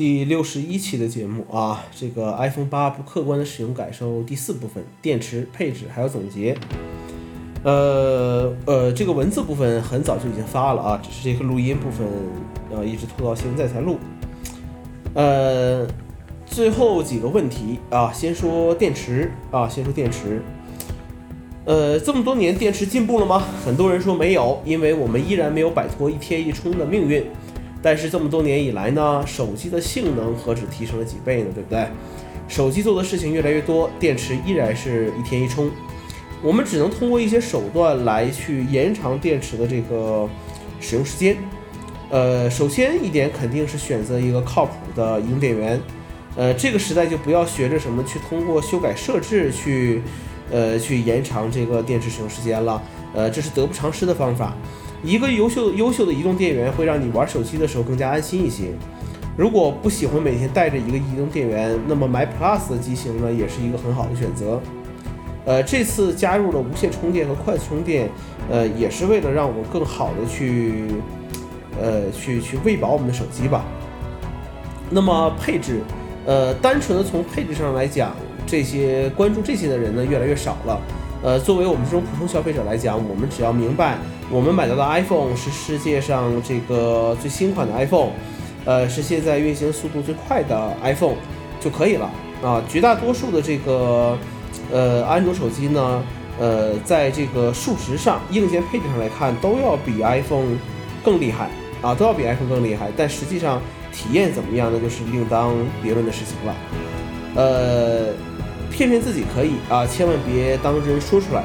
第六十一期的节目啊，这个 iPhone 八不客观的使用感受第四部分，电池配置还有总结。呃呃，这个文字部分很早就已经发了啊，只是这个录音部分呃一直拖到现在才录。呃，最后几个问题啊，先说电池啊，先说电池。呃，这么多年电池进步了吗？很多人说没有，因为我们依然没有摆脱一天一充的命运。但是这么多年以来呢，手机的性能何止提升了几倍呢？对不对？手机做的事情越来越多，电池依然是一天一充。我们只能通过一些手段来去延长电池的这个使用时间。呃，首先一点肯定是选择一个靠谱的移动电源。呃，这个时代就不要学着什么去通过修改设置去，呃，去延长这个电池使用时间了。呃，这是得不偿失的方法。一个优秀优秀的移动电源会让你玩手机的时候更加安心一些。如果不喜欢每天带着一个移动电源，那么买 Plus 的机型呢，也是一个很好的选择。呃，这次加入了无线充电和快速充电，呃，也是为了让我们更好的去，呃，去去喂饱我们的手机吧。那么配置，呃，单纯的从配置上来讲，这些关注这些的人呢，越来越少了。呃，作为我们这种普通消费者来讲，我们只要明白，我们买到的 iPhone 是世界上这个最新款的 iPhone，呃，是现在运行速度最快的 iPhone 就可以了啊。绝大多数的这个呃安卓手机呢，呃，在这个数值上、硬件配置上来看，都要比 iPhone 更厉害啊，都要比 iPhone 更厉害。但实际上体验怎么样，那就是另当别论的事情了。呃。骗骗自己可以啊，千万别当真说出来。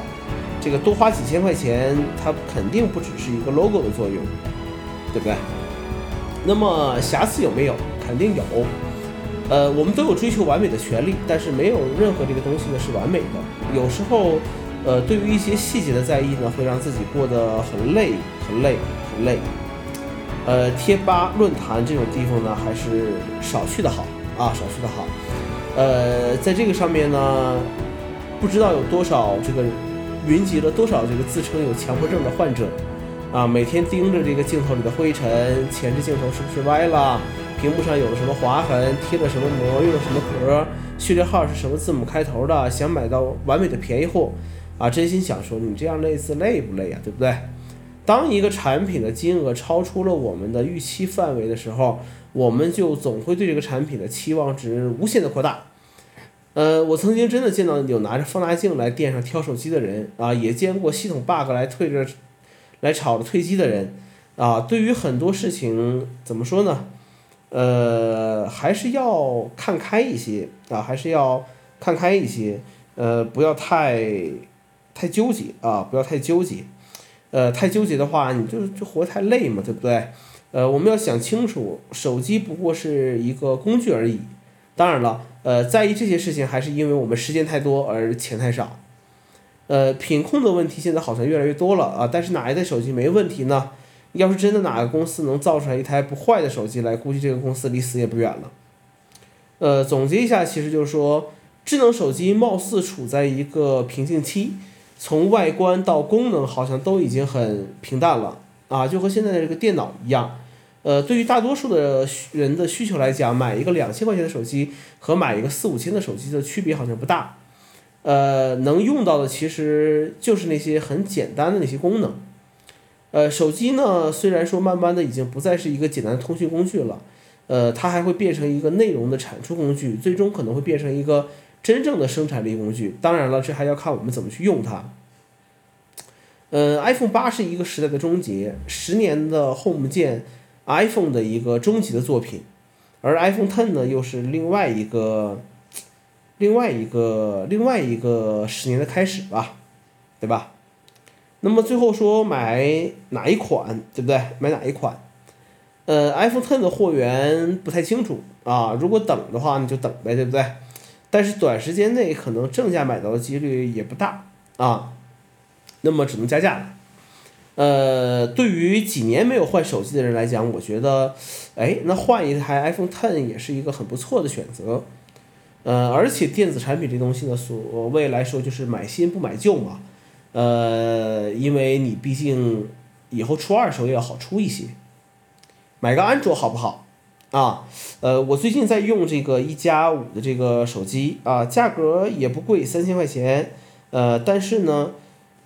这个多花几千块钱，它肯定不只是一个 logo 的作用，对不对？那么瑕疵有没有？肯定有。呃，我们都有追求完美的权利，但是没有任何这个东西呢是完美的。有时候，呃，对于一些细节的在意呢，会让自己过得很累、很累、很累。呃，贴吧、论坛这种地方呢，还是少去的好啊，少去的好。呃，在这个上面呢，不知道有多少这个云集了多少这个自称有强迫症的患者啊，每天盯着这个镜头里的灰尘，前置镜头是不是歪了，屏幕上有了什么划痕，贴了什么膜，用了什么壳，序列号是什么字母开头的，想买到完美的便宜货啊，真心想说你这样类似累不累啊，对不对？当一个产品的金额超出了我们的预期范围的时候。我们就总会对这个产品的期望值无限的扩大，呃，我曾经真的见到有拿着放大镜来店上挑手机的人啊，也见过系统 bug 来退着，来吵着退机的人啊。对于很多事情怎么说呢？呃，还是要看开一些啊，还是要看开一些，呃，不要太太纠结啊，不要太纠结，呃，太纠结的话，你就就活太累嘛，对不对？呃，我们要想清楚，手机不过是一个工具而已。当然了，呃，在意这些事情，还是因为我们时间太多而钱太少。呃，品控的问题现在好像越来越多了啊，但是哪一代手机没问题呢？要是真的哪个公司能造出来一台不坏的手机来，估计这个公司离死也不远了。呃，总结一下，其实就是说，智能手机貌似处在一个瓶颈期，从外观到功能，好像都已经很平淡了。啊，就和现在的这个电脑一样，呃，对于大多数的人的需求来讲，买一个两千块钱的手机和买一个四五千的手机的区别好像不大，呃，能用到的其实就是那些很简单的那些功能，呃，手机呢，虽然说慢慢的已经不再是一个简单的通讯工具了，呃，它还会变成一个内容的产出工具，最终可能会变成一个真正的生产力工具。当然了，这还要看我们怎么去用它。嗯，iPhone 八是一个时代的终结，十年的 Home 键，iPhone 的一个终极的作品，而 iPhone Ten 呢，又是另外一个，另外一个，另外一个十年的开始吧，对吧？那么最后说买哪一款，对不对？买哪一款？呃，iPhone Ten 的货源不太清楚啊，如果等的话，你就等呗，对不对？但是短时间内可能正价买到的几率也不大啊。那么只能加价了，呃，对于几年没有换手机的人来讲，我觉得，哎，那换一台 iPhone Ten 也是一个很不错的选择，呃，而且电子产品这东西呢，所谓来说就是买新不买旧嘛，呃，因为你毕竟以后出二手也要好出一些，买个安卓好不好？啊，呃，我最近在用这个一加五的这个手机啊，价格也不贵，三千块钱，呃，但是呢，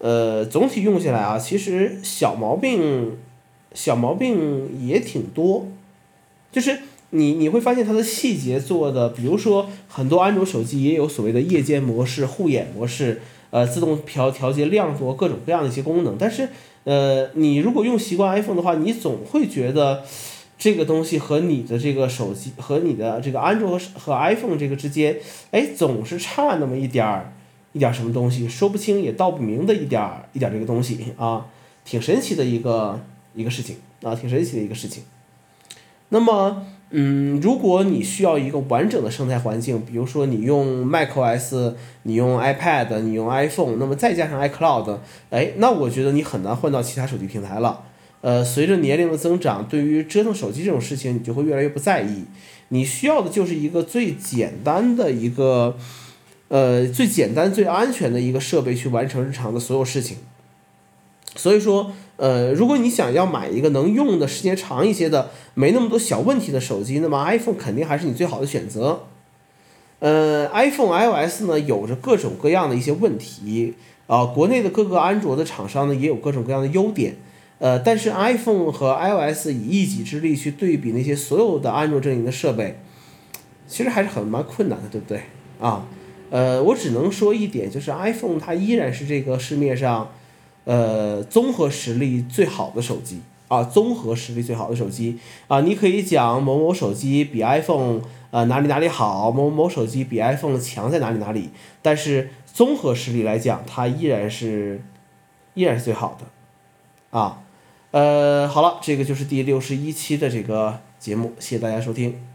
呃，总体用下来啊，其实小毛病，小毛病也挺多，就是你你会发现它的细节做的，比如说很多安卓手机也有所谓的夜间模式、护眼模式，呃，自动调调节亮度，各种各样的一些功能，但是，呃，你如果用习惯 iPhone 的话，你总会觉得。这个东西和你的这个手机和你的这个安卓和 iPhone 这个之间，哎，总是差那么一点儿，一点什么东西，说不清也道不明的一点儿一点儿这个东西啊，挺神奇的一个一个事情啊，挺神奇的一个事情。那么，嗯，如果你需要一个完整的生态环境，比如说你用 macOS，你用 iPad，你用 iPhone，那么再加上 iCloud，哎，那我觉得你很难换到其他手机平台了。呃，随着年龄的增长，对于折腾手机这种事情，你就会越来越不在意。你需要的就是一个最简单的一个，呃，最简单、最安全的一个设备去完成日常的所有事情。所以说，呃，如果你想要买一个能用的时间长一些的、没那么多小问题的手机，那么 iPhone 肯定还是你最好的选择。呃，iPhone iOS 呢，有着各种各样的一些问题啊，国内的各个安卓的厂商呢，也有各种各样的优点。呃，但是 iPhone 和 iOS 以一己之力去对比那些所有的安卓阵营的设备，其实还是很蛮困难的，对不对？啊，呃，我只能说一点，就是 iPhone 它依然是这个市面上，呃，综合实力最好的手机啊，综合实力最好的手机啊，你可以讲某某手机比 iPhone 呃哪里哪里好，某某手机比 iPhone 强在哪里哪里，但是综合实力来讲，它依然是依然是最好的，啊。呃，好了，这个就是第六十一期的这个节目，谢谢大家收听。